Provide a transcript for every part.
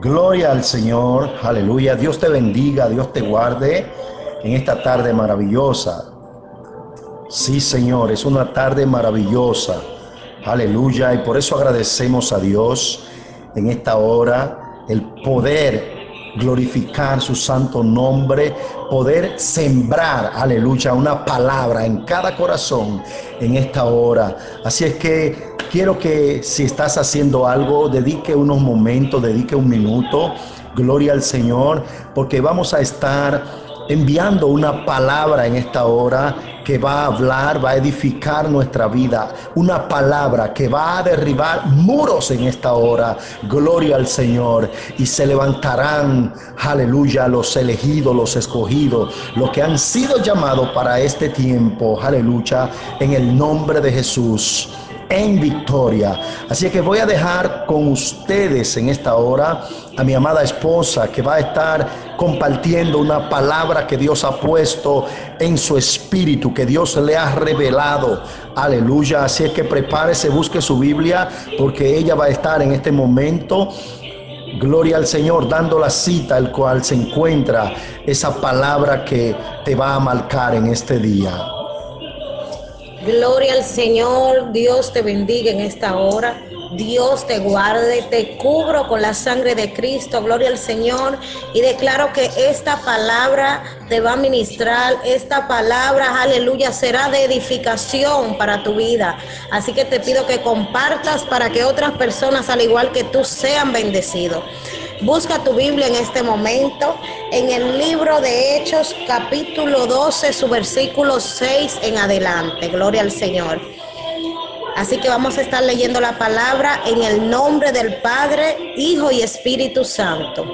Gloria al Señor, aleluya. Dios te bendiga, Dios te guarde en esta tarde maravillosa. Sí, Señor, es una tarde maravillosa. Aleluya. Y por eso agradecemos a Dios en esta hora el poder glorificar su santo nombre, poder sembrar, aleluya, una palabra en cada corazón en esta hora. Así es que quiero que si estás haciendo algo, dedique unos momentos, dedique un minuto, gloria al Señor, porque vamos a estar enviando una palabra en esta hora que va a hablar, va a edificar nuestra vida. Una palabra que va a derribar muros en esta hora. Gloria al Señor. Y se levantarán, aleluya, los elegidos, los escogidos, los que han sido llamados para este tiempo. Aleluya, en el nombre de Jesús en victoria. Así que voy a dejar con ustedes en esta hora a mi amada esposa que va a estar compartiendo una palabra que Dios ha puesto en su espíritu, que Dios le ha revelado. Aleluya. Así es que prepárese, busque su Biblia, porque ella va a estar en este momento Gloria al Señor, dando la cita al cual se encuentra esa palabra que te va a marcar en este día. Gloria al Señor, Dios te bendiga en esta hora. Dios te guarde, te cubro con la sangre de Cristo, gloria al Señor, y declaro que esta palabra te va a ministrar, esta palabra, aleluya, será de edificación para tu vida. Así que te pido que compartas para que otras personas, al igual que tú, sean bendecidos. Busca tu Biblia en este momento en el libro de Hechos capítulo 12, su versículo 6 en adelante. Gloria al Señor. Así que vamos a estar leyendo la palabra en el nombre del Padre, Hijo y Espíritu Santo.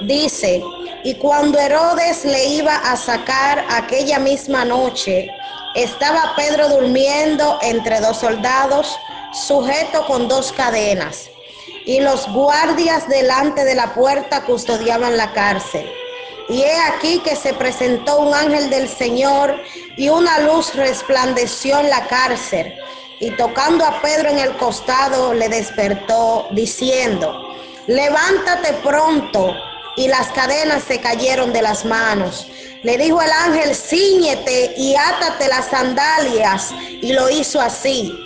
Dice, y cuando Herodes le iba a sacar aquella misma noche, estaba Pedro durmiendo entre dos soldados, sujeto con dos cadenas y los guardias delante de la puerta custodiaban la cárcel. Y he aquí que se presentó un ángel del Señor y una luz resplandeció en la cárcel. Y tocando a Pedro en el costado, le despertó diciendo, levántate pronto. Y las cadenas se cayeron de las manos. Le dijo el ángel, ciñete y átate las sandalias. Y lo hizo así.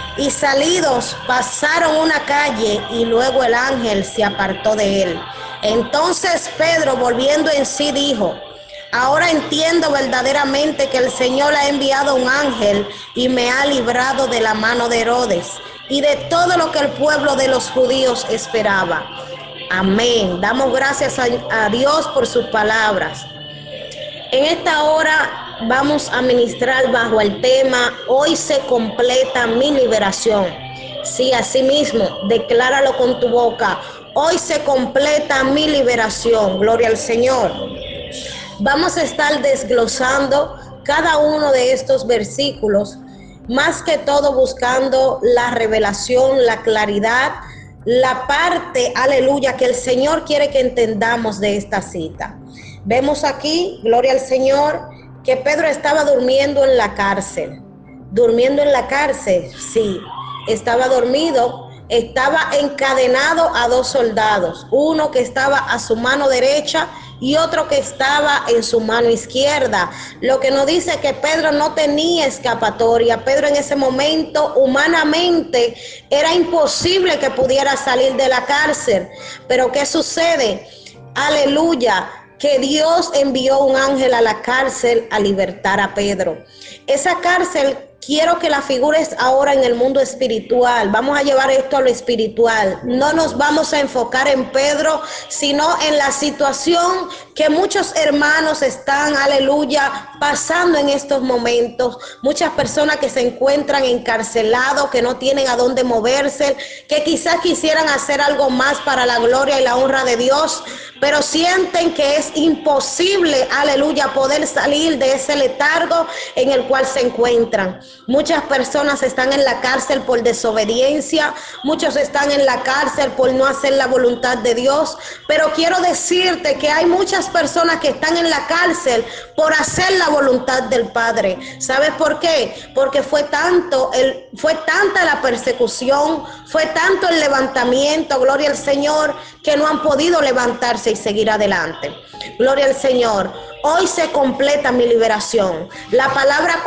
Y salidos pasaron una calle y luego el ángel se apartó de él. Entonces Pedro, volviendo en sí, dijo, ahora entiendo verdaderamente que el Señor ha enviado un ángel y me ha librado de la mano de Herodes y de todo lo que el pueblo de los judíos esperaba. Amén. Damos gracias a, Dios por sus palabras. En esta hora vamos a ministrar bajo el tema, hoy se completa mi liberación. Sí, así mismo, decláralo con tu boca. Hoy se completa mi liberación. Gloria al Señor. Vamos a estar desglosando cada uno de estos versículos, más que todo buscando la revelación, la claridad, la parte, aleluya, que el Señor quiere que entendamos de esta cita. Vemos aquí, gloria al Señor, que Pedro estaba durmiendo en la cárcel. Durmiendo en la cárcel, sí, estaba dormido estaba encadenado a dos soldados, uno que estaba a su mano derecha y otro que estaba en su mano izquierda. Lo que nos dice que Pedro no tenía escapatoria. Pedro en ese momento humanamente era imposible que pudiera salir de la cárcel. Pero ¿qué sucede? Aleluya que Dios envió un ángel a la cárcel a libertar a Pedro. Esa cárcel quiero que la figures ahora en el mundo espiritual. Vamos a llevar esto a lo espiritual. No nos vamos a enfocar en Pedro, sino en la situación que muchos hermanos están, aleluya, pasando en estos momentos. Muchas personas que se encuentran encarcelados, que no tienen a dónde moverse, que quizás quisieran hacer algo más para la gloria y la honra de Dios, pero sienten que es imposible, aleluya, poder salir de ese letargo en el cual se encuentran. Muchas personas están en la cárcel por desobediencia, muchos están en la cárcel por no hacer la voluntad de Dios, pero quiero decirte que hay muchas personas que están en la cárcel por hacer la voluntad del Padre. ¿Sabes por qué? Porque fue tanto el fue tanta la persecución, fue tanto el levantamiento, gloria al Señor, que no han podido levantarse y seguir adelante. Gloria al Señor. Hoy se completa mi liberación. La palabra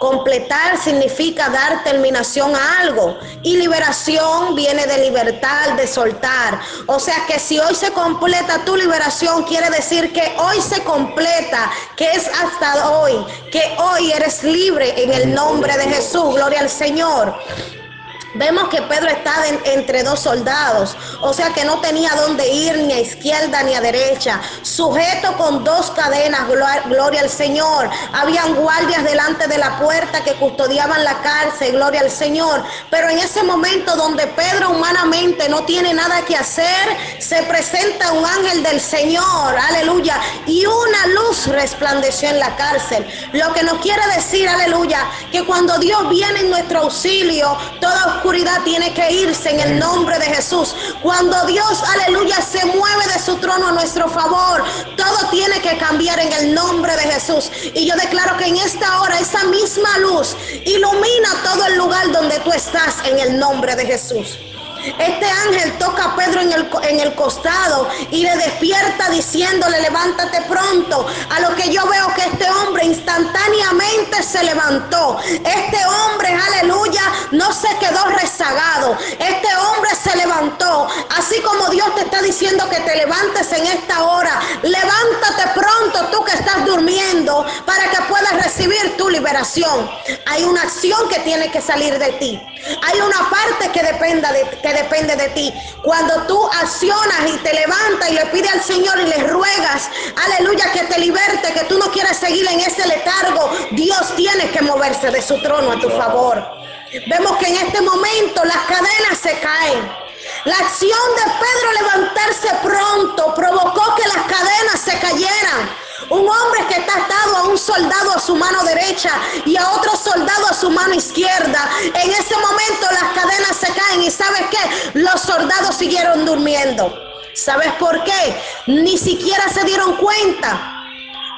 completar significa dar terminación a algo. Y liberación viene de libertad, de soltar. O sea que si hoy se completa tu liberación, quiere decir que hoy se completa, que es hasta hoy, que hoy eres libre en el nombre de Jesús. Gloria al Señor. Vemos que Pedro está entre dos soldados, o sea que no tenía dónde ir ni a izquierda ni a derecha, sujeto con dos cadenas, gloria al Señor. Habían guardias delante de la puerta que custodiaban la cárcel, gloria al Señor. Pero en ese momento donde Pedro humanamente no tiene nada que hacer, se presenta un ángel del Señor, aleluya, y una luz resplandeció en la cárcel. Lo que nos quiere decir, aleluya, que cuando Dios viene en nuestro auxilio, toda tiene que irse en el nombre de Jesús. Cuando Dios, aleluya, se mueve de su trono a nuestro favor, todo tiene que cambiar en el nombre de Jesús. Y yo declaro que en esta hora esa misma luz ilumina todo el lugar donde tú estás en el nombre de Jesús. Este ángel toca a Pedro en el, en el costado y le despierta diciéndole, levántate pronto. A lo que yo veo que este hombre instantáneamente se levantó. Este hombre, aleluya, no se quedó rezagado. Este hombre se levantó. Así como Dios te está diciendo que te levantes en esta hora. Levántate pronto tú que estás durmiendo para que puedas recibir tu liberación. Hay una acción que tiene que salir de ti. Hay una parte que, dependa de, que depende de ti. Cuando tú accionas y te levantas y le pides al Señor y le ruegas, aleluya, que te liberte, que tú no quieras seguir en ese letargo, Dios tiene que moverse de su trono a tu favor. Vemos que en este momento las cadenas se caen. La acción de Pedro levantarse pronto provocó que las cadenas se cayeran. Un hombre que está atado a un soldado a su mano derecha y a otro soldado a su mano izquierda. En ese momento las cadenas se caen y sabes qué? Los soldados siguieron durmiendo. ¿Sabes por qué? Ni siquiera se dieron cuenta.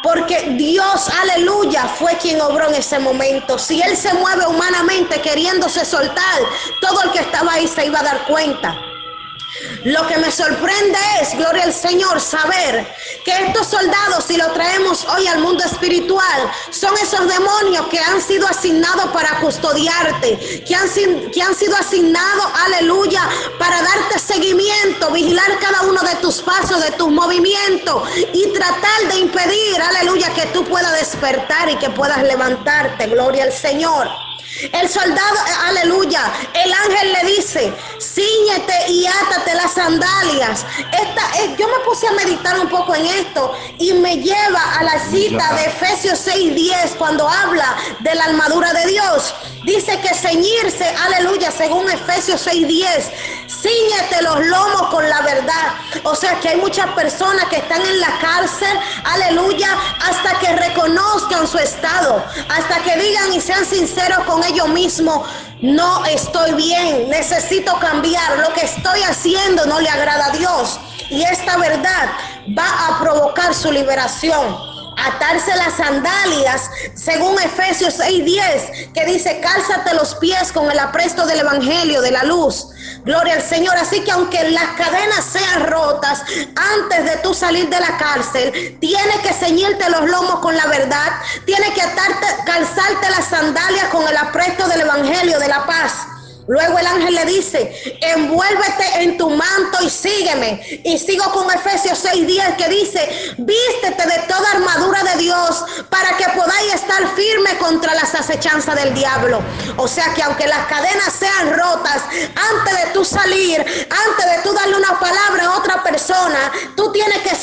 Porque Dios, aleluya, fue quien obró en ese momento. Si Él se mueve humanamente queriéndose soltar, todo el que estaba ahí se iba a dar cuenta. Lo que me sorprende es, gloria al Señor, saber que estos soldados, si lo traemos hoy al mundo espiritual, son esos demonios que han sido asignados para custodiarte, que han, que han sido asignados, aleluya, para darte seguimiento, vigilar cada uno de tus pasos, de tus movimientos y tratar de impedir, aleluya, que tú puedas despertar y que puedas levantarte, gloria al Señor. El soldado, aleluya, el ángel le dice, ciñete y átate las sandalias. Esta, eh, yo me puse a meditar un poco en esto y me lleva a la cita de Efesios 6:10 cuando habla de la armadura de Dios. Dice que ceñirse, aleluya, según Efesios 6:10, ciñete los lomos con la verdad. O sea que hay muchas personas que están en la cárcel, aleluya, hasta que reconozcan su estado, hasta que digan y sean sinceros con ellos mismos. No estoy bien, necesito cambiar. Lo que estoy haciendo no le agrada a Dios. Y esta verdad va a provocar su liberación atarse las sandalias, según Efesios 6:10, que dice, cálzate los pies con el apresto del Evangelio, de la luz. Gloria al Señor. Así que aunque las cadenas sean rotas, antes de tú salir de la cárcel, tienes que ceñirte los lomos con la verdad, tienes que atarte, calzarte las sandalias con el apresto del Evangelio, de la paz. Luego el ángel le dice, envuélvete en tu manto y sígueme. Y sigo con Efesios 6:10 que dice, vístete de toda armadura de Dios para que podáis estar firme contra las acechanzas del diablo. O sea que aunque las cadenas sean rotas, antes de tú salir, antes de tú darle una palabra a otra persona,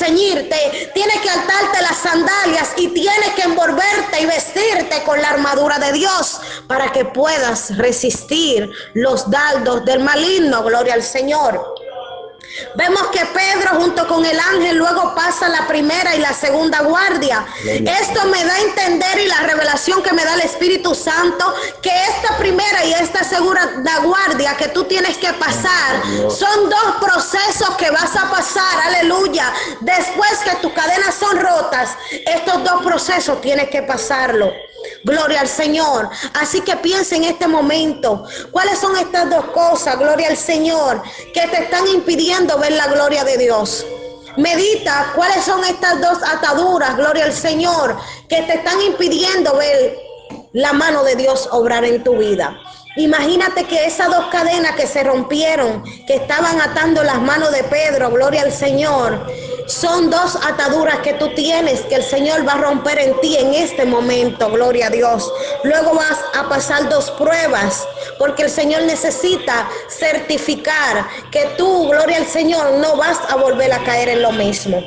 ceñirte, tienes que atarte las sandalias y tienes que envolverte y vestirte con la armadura de Dios para que puedas resistir los dardos del maligno, gloria al Señor. Vemos que Pedro junto con el ángel luego pasa la primera y la segunda guardia. Esto me da a entender y la revelación que me da el Espíritu Santo que esta primera y esta segunda guardia que tú tienes que pasar son dos procesos que vas a pasar, aleluya. Después que tus cadenas son rotas, estos dos procesos tienes que pasarlo. Gloria al Señor. Así que piensa en este momento, ¿cuáles son estas dos cosas, gloria al Señor, que te están impidiendo ver la gloria de Dios? Medita cuáles son estas dos ataduras, gloria al Señor, que te están impidiendo ver la mano de Dios obrar en tu vida. Imagínate que esas dos cadenas que se rompieron, que estaban atando las manos de Pedro, gloria al Señor, son dos ataduras que tú tienes que el Señor va a romper en ti en este momento, gloria a Dios. Luego vas a pasar dos pruebas, porque el Señor necesita certificar que tú, gloria al Señor, no vas a volver a caer en lo mismo.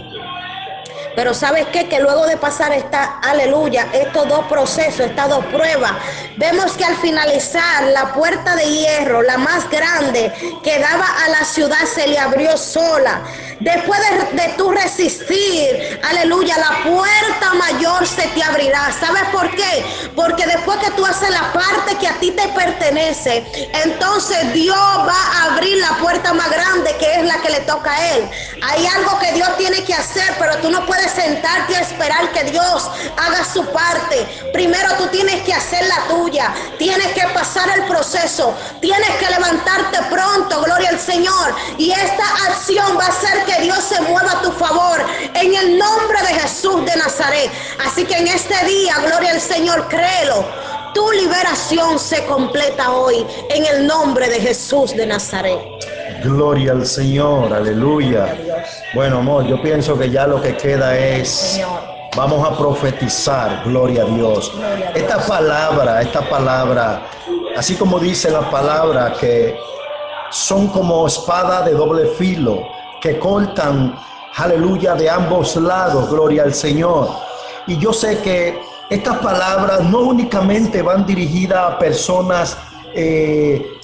Pero sabes qué? Que luego de pasar esta, aleluya, estos dos procesos, estas dos pruebas, vemos que al finalizar la puerta de hierro, la más grande que daba a la ciudad, se le abrió sola. Después de, de tú resistir, aleluya, la puerta mayor se te abrirá. ¿Sabes por qué? Porque después que tú haces la parte que a ti te pertenece, entonces Dios va a abrir la puerta más grande que es la que le toca a Él. Hay algo que Dios tiene que hacer, pero tú no puedes sentarte a esperar que Dios haga su parte. Primero tú tienes que hacer la tuya. Tienes que pasar el proceso. Tienes que levantarte pronto, gloria al Señor. Y esta acción va a hacer que Dios se mueva a tu favor en el nombre de Jesús de Nazaret. Así que en este día, gloria al Señor, créelo. Tu liberación se completa hoy en el nombre de Jesús de Nazaret. Gloria al Señor, aleluya. Bueno, amor, yo pienso que ya lo que queda es, vamos a profetizar, gloria a Dios. Esta palabra, esta palabra, así como dice la palabra, que son como espada de doble filo, que cortan, aleluya, de ambos lados, gloria al Señor. Y yo sé que estas palabras no únicamente van dirigidas a personas eh,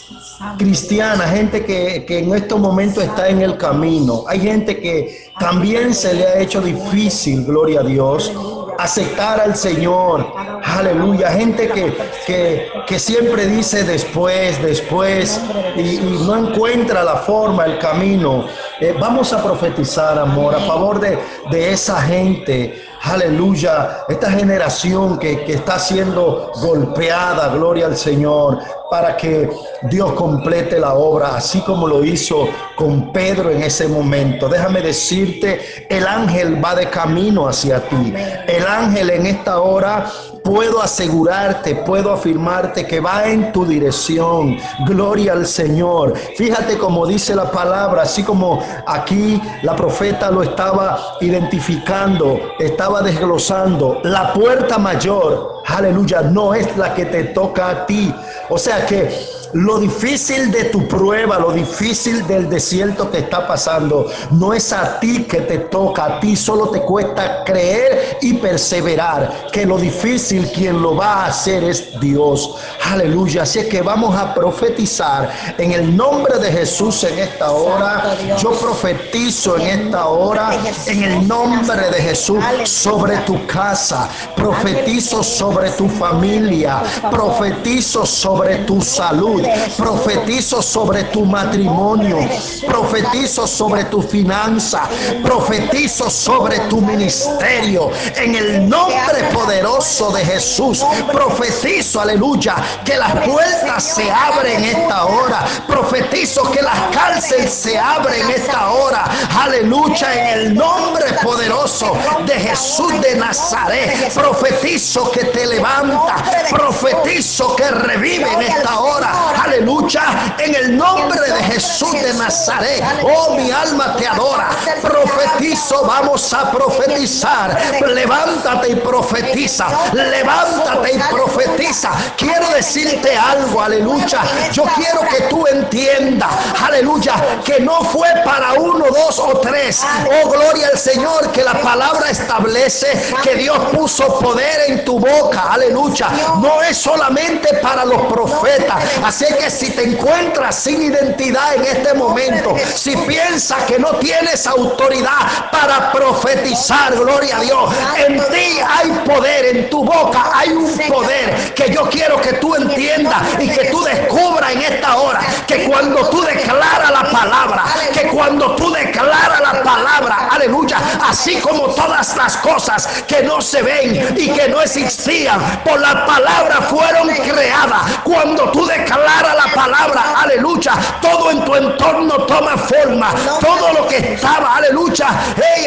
cristiana, gente que, que, en estos momentos está en el camino. Hay gente que también se le ha hecho difícil, gloria a Dios, aceptar al Señor. Aleluya. Gente que, que, que siempre dice después, después, y, no encuentra la forma, el camino. Eh, vamos a profetizar, amor, a favor de, de esa gente aleluya, esta generación que, que, está siendo golpeada, gloria al Señor, para que Dios complete la obra, así como lo hizo con Pedro en ese momento. Déjame decirte, el ángel va de camino hacia ti. El ángel en esta hora puedo asegurarte, puedo afirmarte que va en tu dirección. Gloria al Señor. Fíjate como dice la palabra, así como aquí la profeta lo estaba identificando, estaba desglosando. La puerta mayor, aleluya, no es la que te toca a ti. O sea que lo difícil de tu prueba, lo difícil del desierto que está pasando, no es a ti que te toca, a ti solo te cuesta creer y perseverar, que lo difícil quien lo va a hacer es Dios. Aleluya. Así es que vamos a profetizar en el nombre de Jesús en esta hora. Yo profetizo en esta hora en el nombre de Jesús sobre tu casa. Profetizo sobre tu familia. Profetizo sobre tu salud profetizo sobre tu matrimonio, profetizo sobre tu finanza, profetizo sobre tu ministerio. En el nombre poderoso de Jesús, profetizo, aleluya, que las puertas se abren en esta hora. Profetizo que las cárceles se abren en esta hora. Aleluya, en el nombre poderoso de Jesús de Nazaret. Profetizo que te levanta. Profetizo que revive en esta hora aleluya, en el nombre de Jesús de Nazaret. Oh, mi alma te adora. Profetizo, vamos a profetizar. Levántate y profetiza. Levántate y profetiza. Quiero decirte algo, aleluya. Yo quiero que tú entiendas, aleluya, que no fue para uno, dos o tres, oh gloria al Señor, que la palabra establece que Dios puso poder en tu boca. Aleluya. No es solamente para los profetas. Así que si te encuentras sin identidad en este momento, si piensas que no tienes autoridad para profetizar, gloria a Dios, en ti hay poder, en tu boca hay un poder que yo quiero que tú entiendas y que tú descubras en esta hora que cuando tú declaras la palabra, que cuando tú declaras la palabra, aleluya, así como todas las cosas que no se ven y que no existían, por la palabra fueron creadas. Cuando tú declaras la palabra, aleluya, todo en tu entorno toma forma, todo lo que estaba, aleluya,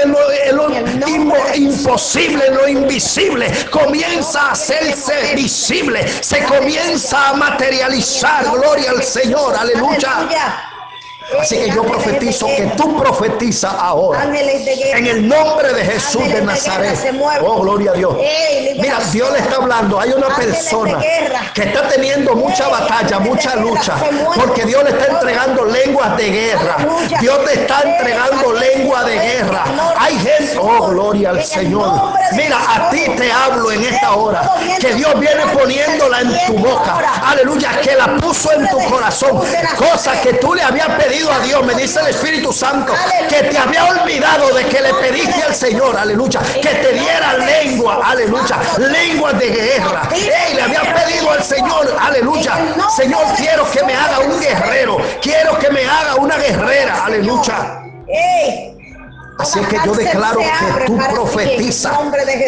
en lo, imposible, lo invisible, comienza a hacerse visible, se comienza a materializar, gloria al Señor, aleluya. Así que yo profetizo que tú profetizas ahora. En el nombre de Jesús de Nazaret. Oh, gloria a Dios. Mira, Dios le está hablando. Hay una persona que está teniendo mucha batalla, mucha lucha. Porque Dios le está entregando lenguas de guerra. Dios te está entregando lengua de guerra. Hay gente. Oh, gloria al Señor. Mira, a ti te hablo en esta hora. Que Dios viene poniéndola en tu boca. Aleluya. Que la puso en tu corazón. Cosas que tú le habías pedido a Dios, me dice el Espíritu Santo, que te había olvidado de que le pediste al Señor, aleluya, que te diera lengua, aleluya, lengua de guerra. Ey, le había pedido al Señor, aleluya, Señor, quiero que me haga un guerrero, quiero que me haga una guerrera, aleluya. Así que yo declaro que tú profetizas.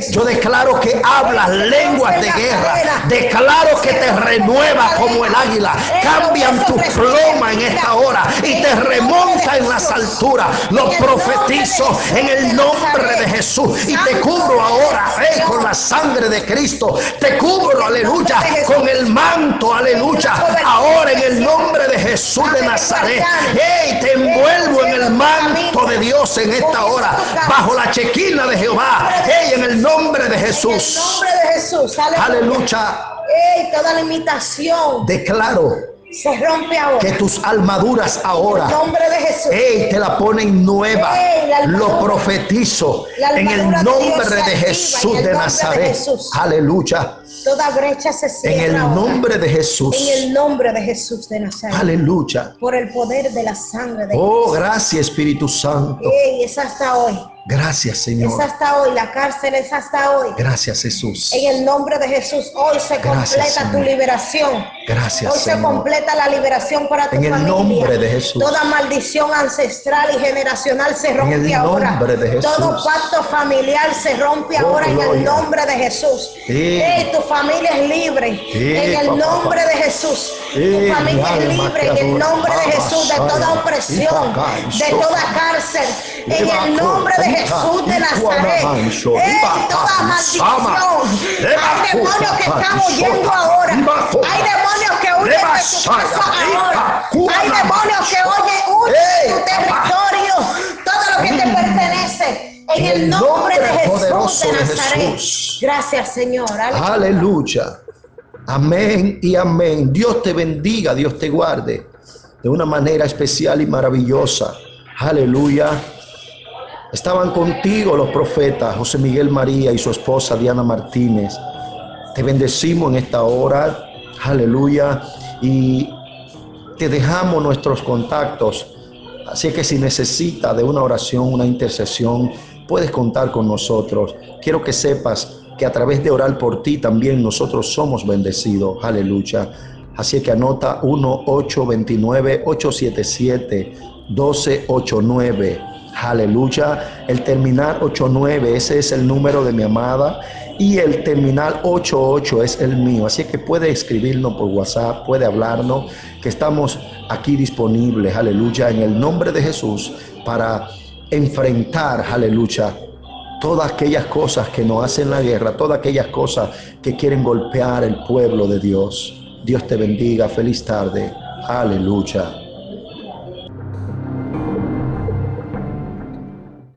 Yo declaro que hablas lenguas de guerra. Declaro que te renueva como el águila. Cambian tu ploma en esta hora y te remonta en las alturas. Lo profetizo en el nombre de Jesús y te cubro ahora eh, con la sangre de Cristo. Te cubro, aleluya, con el manto, aleluya. Ahora en el nombre de Jesús de Nazaret. Hey, te envuelvo en el manto de Dios en esta ahora bajo la chequina de Jehová. Hey, en el nombre de Jesús. En el nombre de Jesús. Aleluya. Hey, toda limitación. Declaro se rompe ahora. Que tus armaduras ahora. En nombre de Jesús. Ey, te la ponen nueva. Lo profetizo. En el nombre de, Jesús de Nazaret. Aleluya. Toda brecha se cierra. En el nombre de Jesús. En el nombre de Jesús de Nazaret. Aleluya. Por el poder de la sangre de Oh, gracias Espíritu Santo. Ey, es hasta hoy. Gracias, Señor. Es hasta hoy, la cárcel es hasta hoy. Gracias, Jesús. En el nombre de Jesús, hoy se completa tu liberación. Gracias, Hoy se completa la liberación para tu familia. En el nombre de Jesús. Toda maldición ancestral y generacional se rompe en el ahora. Nombre de Jesús. Todo pacto familiar se rompe oh, ahora en el nombre de Jesús. Sí. tu familia es libre. en el nombre de Jesús. tu familia es libre en el nombre de Jesús de toda opresión, de toda cárcel. En el nombre de Jesús de Nazaret. toda maldición. Hay demonios que están huyendo ahora. Hay demonios que huyen de tu casa ahora. Hay demonios que huyen, de tu territorio. Todo lo que te pertenece. En el nombre de Jesús de Nazaret. Gracias, Señor. Aleluya. Amén y amén. Dios te bendiga, Dios te guarde de una manera especial y maravillosa. Aleluya. Estaban contigo los profetas José Miguel María y su esposa Diana Martínez. Te bendecimos en esta hora. Aleluya. Y te dejamos nuestros contactos. Así que si necesita de una oración, una intercesión, puedes contar con nosotros. Quiero que sepas que a través de orar por ti también nosotros somos bendecidos. Aleluya. Así que anota 1829 877 1289 Aleluya. El terminal 89, ese es el número de mi amada. Y el terminal 88 es el mío. Así que puede escribirnos por WhatsApp, puede hablarnos, que estamos aquí disponibles, aleluya, en el nombre de Jesús, para enfrentar, aleluya, todas aquellas cosas que nos hacen la guerra, todas aquellas cosas que quieren golpear el pueblo de Dios. Dios te bendiga, feliz tarde, aleluya.